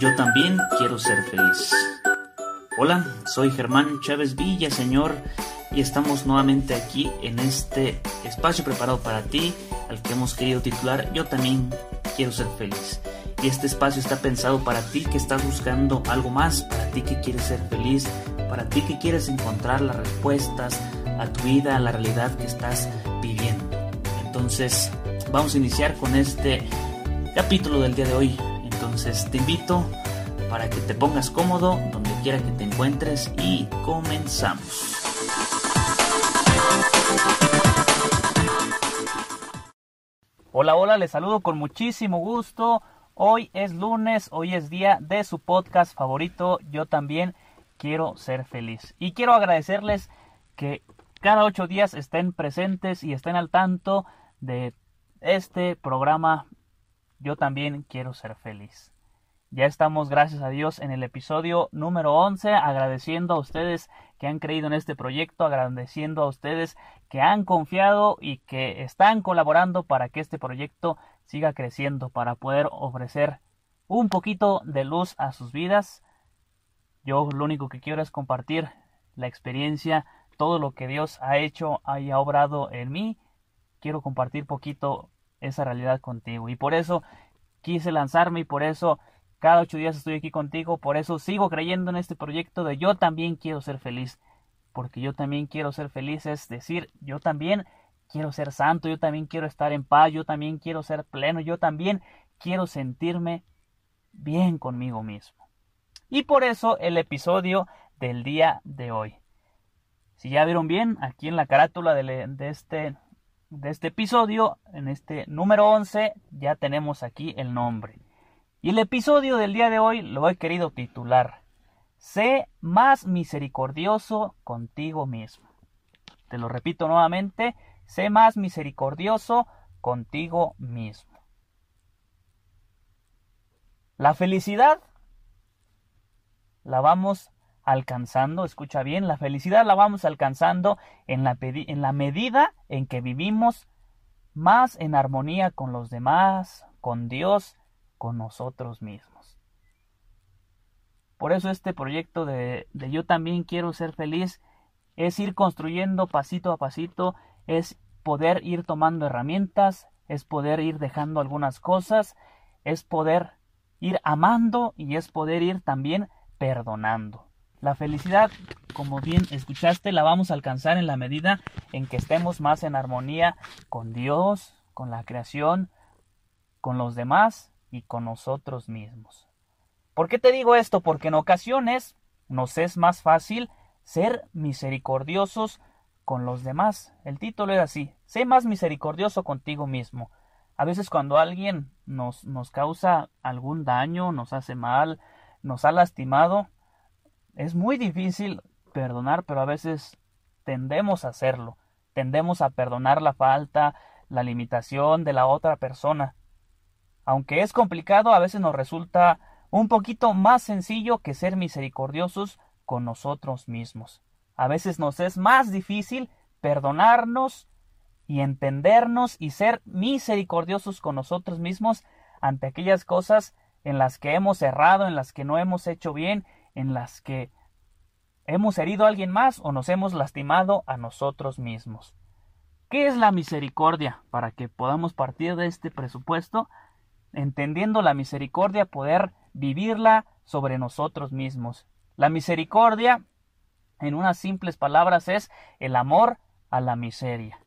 Yo también quiero ser feliz. Hola, soy Germán Chávez Villa, Señor, y estamos nuevamente aquí en este espacio preparado para ti, al que hemos querido titular Yo también quiero ser feliz. Y este espacio está pensado para ti que estás buscando algo más, para ti que quieres ser feliz, para ti que quieres encontrar las respuestas a tu vida, a la realidad que estás viviendo. Entonces, vamos a iniciar con este capítulo del día de hoy. Entonces, te invito para que te pongas cómodo donde quiera que te encuentres y comenzamos. Hola, hola, les saludo con muchísimo gusto. Hoy es lunes, hoy es día de su podcast favorito. Yo también quiero ser feliz. Y quiero agradecerles que cada ocho días estén presentes y estén al tanto de este programa Yo también quiero ser feliz. Ya estamos, gracias a Dios, en el episodio número 11, agradeciendo a ustedes que han creído en este proyecto, agradeciendo a ustedes que han confiado y que están colaborando para que este proyecto siga creciendo, para poder ofrecer un poquito de luz a sus vidas. Yo lo único que quiero es compartir la experiencia, todo lo que Dios ha hecho, haya obrado en mí. Quiero compartir poquito esa realidad contigo. Y por eso quise lanzarme y por eso cada ocho días estoy aquí contigo, por eso sigo creyendo en este proyecto de yo también quiero ser feliz, porque yo también quiero ser feliz, es decir, yo también quiero ser santo, yo también quiero estar en paz, yo también quiero ser pleno, yo también quiero sentirme bien conmigo mismo. Y por eso el episodio del día de hoy. Si ya vieron bien, aquí en la carátula de, de este, de este episodio, en este número 11, ya tenemos aquí el nombre. Y el episodio del día de hoy lo he querido titular Sé más misericordioso contigo mismo. Te lo repito nuevamente, sé más misericordioso contigo mismo. La felicidad la vamos alcanzando, escucha bien, la felicidad la vamos alcanzando en la, en la medida en que vivimos más en armonía con los demás, con Dios con nosotros mismos. Por eso este proyecto de, Yo también quiero ser feliz es ir construyendo pasito a pasito, es poder ir tomando herramientas, es poder ir dejando algunas cosas, es poder ir amando y es poder ir también perdonando. La felicidad, como bien escuchaste, la vamos a alcanzar en la medida en que estemos más en armonía con Dios, con la creación, con los demás y con nosotros mismos. ¿Por qué te digo esto? Porque en ocasiones nos es más fácil ser misericordiosos con los demás. El título es así, sé más misericordioso contigo mismo. A veces cuando alguien nos, nos causa algún daño, nos hace mal, nos ha lastimado, es muy difícil perdonar, pero a veces tendemos a hacerlo. Tendemos a perdonar la falta, la limitación de la otra persona. Aunque es complicado, a veces nos resulta un poquito más sencillo que ser misericordiosos con nosotros mismos. A veces nos es más difícil perdonarnos y entendernos y ser misericordiosos con nosotros mismos ante aquellas cosas en las que hemos errado, en las que no hemos hecho bien, en las que hemos herido a alguien más o nos hemos lastimado a nosotros mismos. ¿Qué es la misericordia? Para que podamos partir de este presupuesto, entendiendo la misericordia, poder vivirla sobre nosotros mismos. La misericordia, en unas simples palabras, es el amor a la miseria.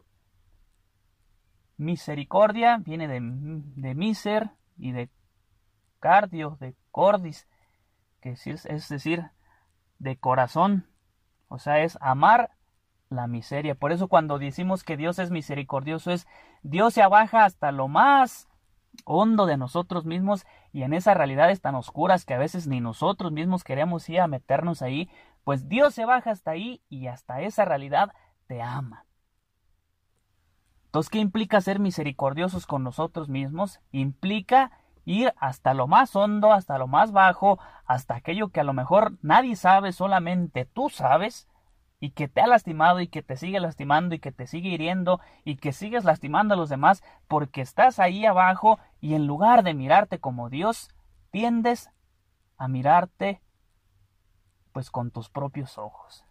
Misericordia viene de, de miser y de cardio, de cordis, es decir, de corazón. O sea, es amar la miseria. Por eso cuando decimos que Dios es misericordioso es Dios se abaja hasta lo más hondo de nosotros mismos y en esas realidades tan oscuras que a veces ni nosotros mismos queremos ir a meternos ahí, pues Dios se baja hasta ahí y hasta esa realidad te ama. Entonces, ¿qué implica ser misericordiosos con nosotros mismos? Implica ir hasta lo más hondo, hasta lo más bajo, hasta aquello que a lo mejor nadie sabe, solamente tú sabes, y que te ha lastimado y que te sigue lastimando y que te sigue hiriendo y que sigues lastimando a los demás porque estás ahí abajo y en lugar de mirarte como Dios, tiendes a mirarte pues con tus propios ojos.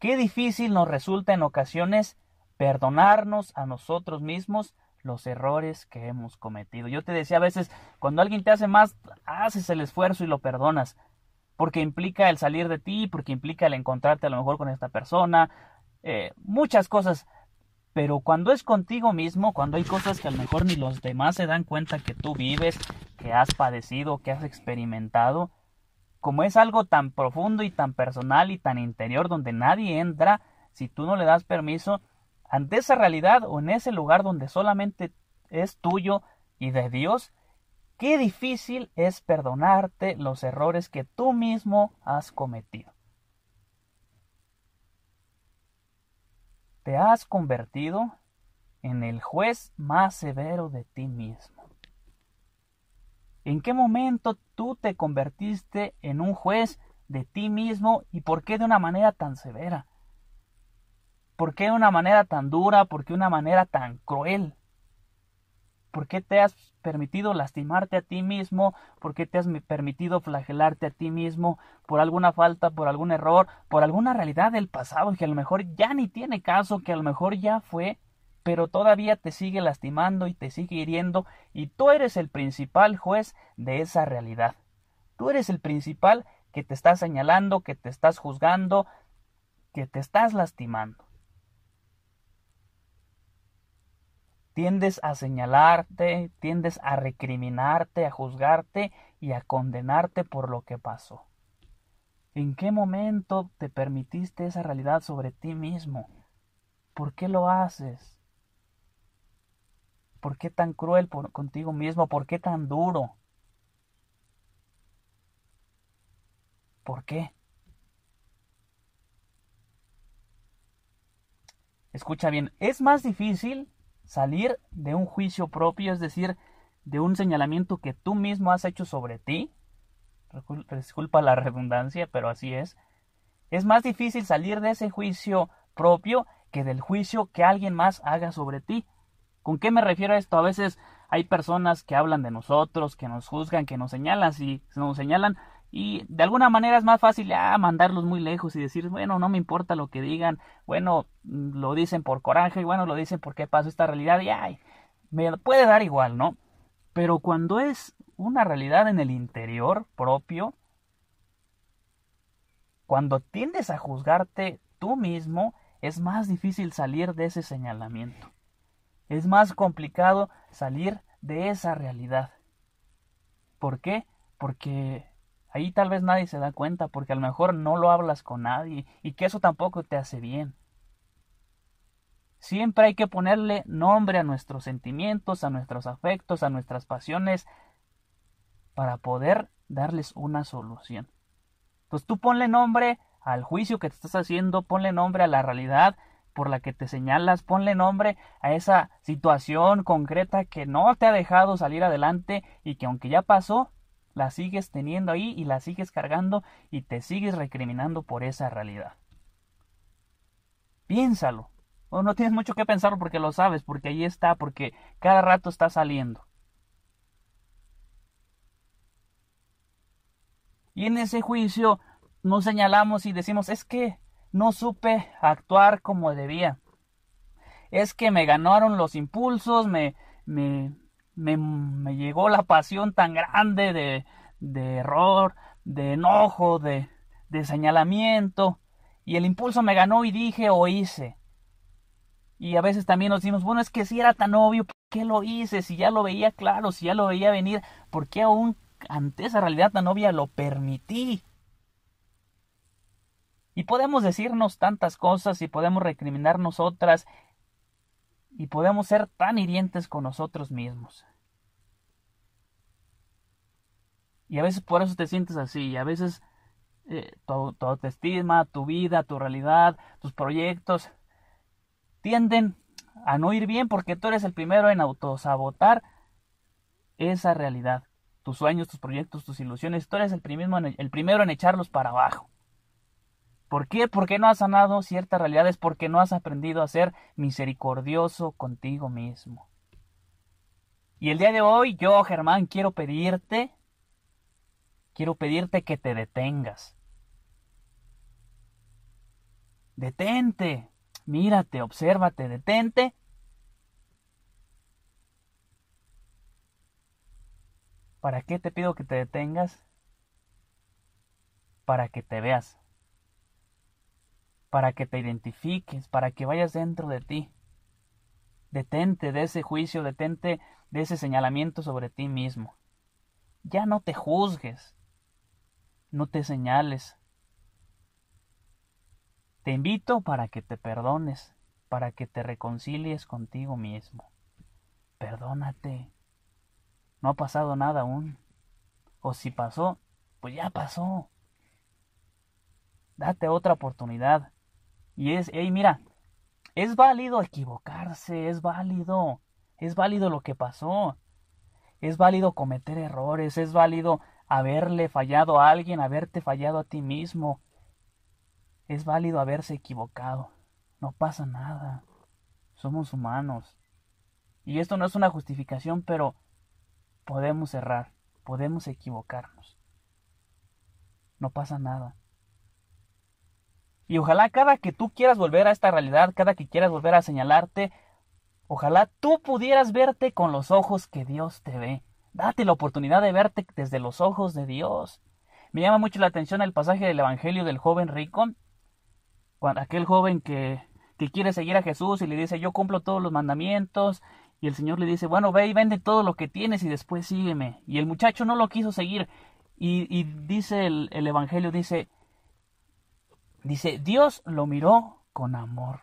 Qué difícil nos resulta en ocasiones perdonarnos a nosotros mismos los errores que hemos cometido. Yo te decía a veces, cuando alguien te hace más, haces el esfuerzo y lo perdonas, porque implica el salir de ti, porque implica el encontrarte a lo mejor con esta persona, eh, muchas cosas. Pero cuando es contigo mismo, cuando hay cosas que a lo mejor ni los demás se dan cuenta que tú vives, que has padecido, que has experimentado, como es algo tan profundo y tan personal y tan interior donde nadie entra, si tú no le das permiso, ante esa realidad o en ese lugar donde solamente es tuyo y de Dios, qué difícil es perdonarte los errores que tú mismo has cometido. Te has convertido en el juez más severo de ti mismo. ¿En qué momento tú te convertiste en un juez de ti mismo y por qué de una manera tan severa? ¿Por qué una manera tan dura? ¿Por qué una manera tan cruel? ¿Por qué te has permitido lastimarte a ti mismo? ¿Por qué te has permitido flagelarte a ti mismo por alguna falta, por algún error, por alguna realidad del pasado que a lo mejor ya ni tiene caso, que a lo mejor ya fue, pero todavía te sigue lastimando y te sigue hiriendo y tú eres el principal juez de esa realidad. Tú eres el principal que te está señalando, que te estás juzgando, que te estás lastimando. Tiendes a señalarte, tiendes a recriminarte, a juzgarte y a condenarte por lo que pasó. ¿En qué momento te permitiste esa realidad sobre ti mismo? ¿Por qué lo haces? ¿Por qué tan cruel contigo mismo? ¿Por qué tan duro? ¿Por qué? Escucha bien, es más difícil salir de un juicio propio, es decir, de un señalamiento que tú mismo has hecho sobre ti, disculpa la redundancia, pero así es, es más difícil salir de ese juicio propio que del juicio que alguien más haga sobre ti. ¿Con qué me refiero a esto? A veces hay personas que hablan de nosotros, que nos juzgan, que nos señalan, si nos señalan, y de alguna manera es más fácil ya mandarlos muy lejos y decir, bueno, no me importa lo que digan, bueno, lo dicen por coraje, bueno, lo dicen porque pasó esta realidad y ay, me puede dar igual, ¿no? Pero cuando es una realidad en el interior propio, cuando tiendes a juzgarte tú mismo, es más difícil salir de ese señalamiento. Es más complicado salir de esa realidad. ¿Por qué? Porque Ahí tal vez nadie se da cuenta porque a lo mejor no lo hablas con nadie y que eso tampoco te hace bien. Siempre hay que ponerle nombre a nuestros sentimientos, a nuestros afectos, a nuestras pasiones para poder darles una solución. Pues tú ponle nombre al juicio que te estás haciendo, ponle nombre a la realidad por la que te señalas, ponle nombre a esa situación concreta que no te ha dejado salir adelante y que aunque ya pasó, la sigues teniendo ahí y la sigues cargando y te sigues recriminando por esa realidad. Piénsalo. O no tienes mucho que pensar porque lo sabes, porque ahí está, porque cada rato está saliendo. Y en ese juicio nos señalamos y decimos, es que no supe actuar como debía. Es que me ganaron los impulsos, me, me, me, llegó la pasión tan grande de, de error, de enojo, de, de señalamiento, y el impulso me ganó y dije o hice. Y a veces también nos decimos, bueno, es que si era tan obvio, ¿por qué lo hice? Si ya lo veía claro, si ya lo veía venir, ¿por qué aún ante esa realidad tan obvia lo permití? Y podemos decirnos tantas cosas y podemos recriminarnos otras y podemos ser tan hirientes con nosotros mismos. Y a veces por eso te sientes así, y a veces eh, tu, tu autoestima, tu vida, tu realidad, tus proyectos tienden a no ir bien porque tú eres el primero en autosabotar esa realidad. Tus sueños, tus proyectos, tus ilusiones, tú eres el, el primero en echarlos para abajo. ¿Por qué? Porque no has sanado ciertas realidades, porque no has aprendido a ser misericordioso contigo mismo. Y el día de hoy yo, Germán, quiero pedirte quiero pedirte que te detengas. Detente, mírate, obsérvate, detente. ¿Para qué te pido que te detengas? Para que te veas, para que te identifiques, para que vayas dentro de ti. Detente de ese juicio, detente de ese señalamiento sobre ti mismo. Ya no te juzgues, no te señales. Te invito para que te perdones, para que te reconcilies contigo mismo. Perdónate. No ha pasado nada aún. O si pasó, pues ya pasó. Date otra oportunidad. Y es, hey, mira, es válido equivocarse, es válido, es válido lo que pasó. Es válido cometer errores, es válido haberle fallado a alguien, haberte fallado a ti mismo. Es válido haberse equivocado. No pasa nada. Somos humanos. Y esto no es una justificación, pero podemos errar, podemos equivocarnos. No pasa nada. Y ojalá cada que tú quieras volver a esta realidad, cada que quieras volver a señalarte, ojalá tú pudieras verte con los ojos que Dios te ve. Date la oportunidad de verte desde los ojos de Dios. Me llama mucho la atención el pasaje del Evangelio del joven rico, aquel joven que, que quiere seguir a Jesús y le dice, yo cumplo todos los mandamientos, y el Señor le dice, bueno, ve y vende todo lo que tienes y después sígueme. Y el muchacho no lo quiso seguir. Y, dice el Evangelio, dice, Dice, Dios lo miró con amor.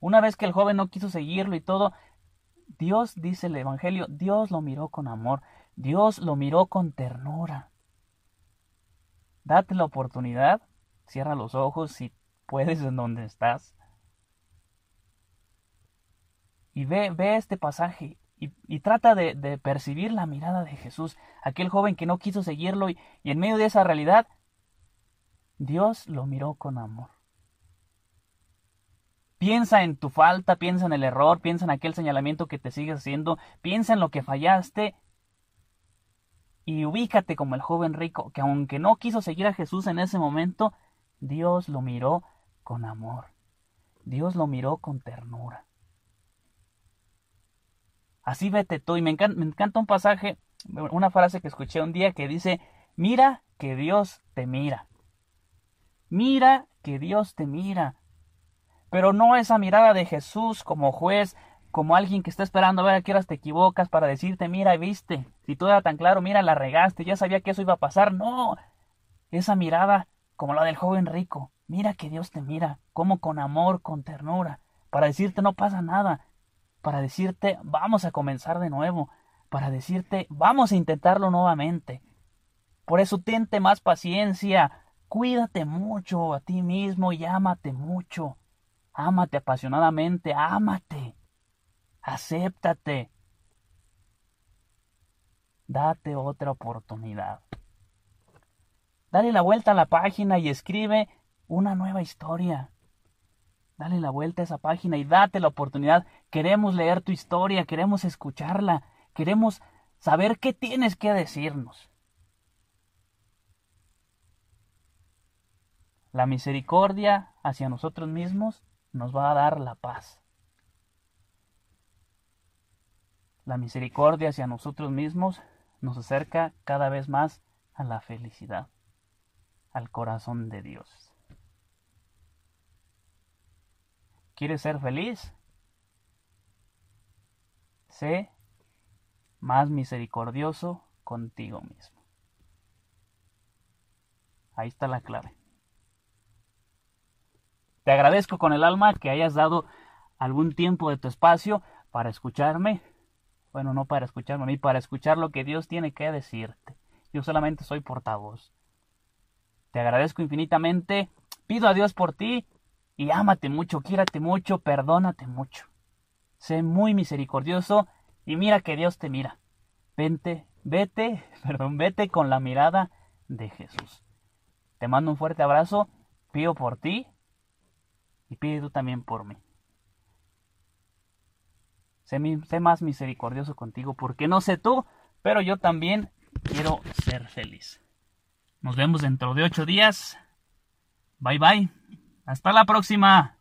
Una vez que el joven no quiso seguirlo y todo, Dios, dice el Evangelio, Dios lo miró con amor, Dios lo miró con ternura. Date la oportunidad, cierra los ojos si puedes en donde estás. Y ve, ve este pasaje y, trata de, percibir la mirada de Jesús, aquel joven que no quiso seguirlo y en medio de esa realidad Dios lo miró con amor. Piensa en tu falta, piensa en el error, piensa en aquel señalamiento que te sigues haciendo, piensa en lo que fallaste y ubícate como el joven rico, que aunque no quiso seguir a Jesús en ese momento, Dios lo miró con amor. Dios lo miró con ternura. Así vete tú. Y me encanta, me encanta un pasaje, una frase que escuché un día que dice, mira que Dios te mira. Mira que Dios te mira. Pero no esa mirada de Jesús como juez, como alguien que está esperando a ver a qué horas te equivocas para decirte, mira, viste, si todo era tan claro, mira, la regaste, ya sabía que eso iba a pasar. No, esa mirada como la del joven rico. Mira que Dios te mira, como con amor, con ternura, para decirte no pasa nada, para decirte vamos a comenzar de nuevo, para decirte vamos a intentarlo nuevamente. Por eso tente más paciencia, Cuídate mucho a ti mismo y ámate mucho. Ámate apasionadamente, ámate. Acéptate. Date otra oportunidad. Dale la vuelta a la página y escribe una nueva historia. Dale la vuelta a esa página y date la oportunidad. Queremos leer tu historia, queremos escucharla, queremos saber qué tienes que decirnos. La misericordia hacia nosotros mismos nos va a dar la paz. La misericordia hacia nosotros mismos nos acerca cada vez más a la felicidad, al corazón de Dios. ¿Quieres ser feliz? Sé más misericordioso contigo mismo. Ahí está la clave. Te agradezco con el alma que hayas dado algún tiempo de tu espacio para escucharme. Bueno, no para escucharme ni para escuchar lo que Dios tiene que decirte. Yo solamente soy portavoz. Te agradezco infinitamente. Pido a Dios por ti y ámate mucho, quiérate mucho, perdónate mucho. Sé muy misericordioso y mira que Dios te mira. Vente, vete, perdón, vete con la mirada de Jesús. Te mando un fuerte abrazo, pido por ti y pide tú también por mí. Sé, sé, más misericordioso contigo porque no sé tú, pero yo también quiero ser feliz. Nos vemos dentro de ocho días. Bye bye. Hasta la próxima.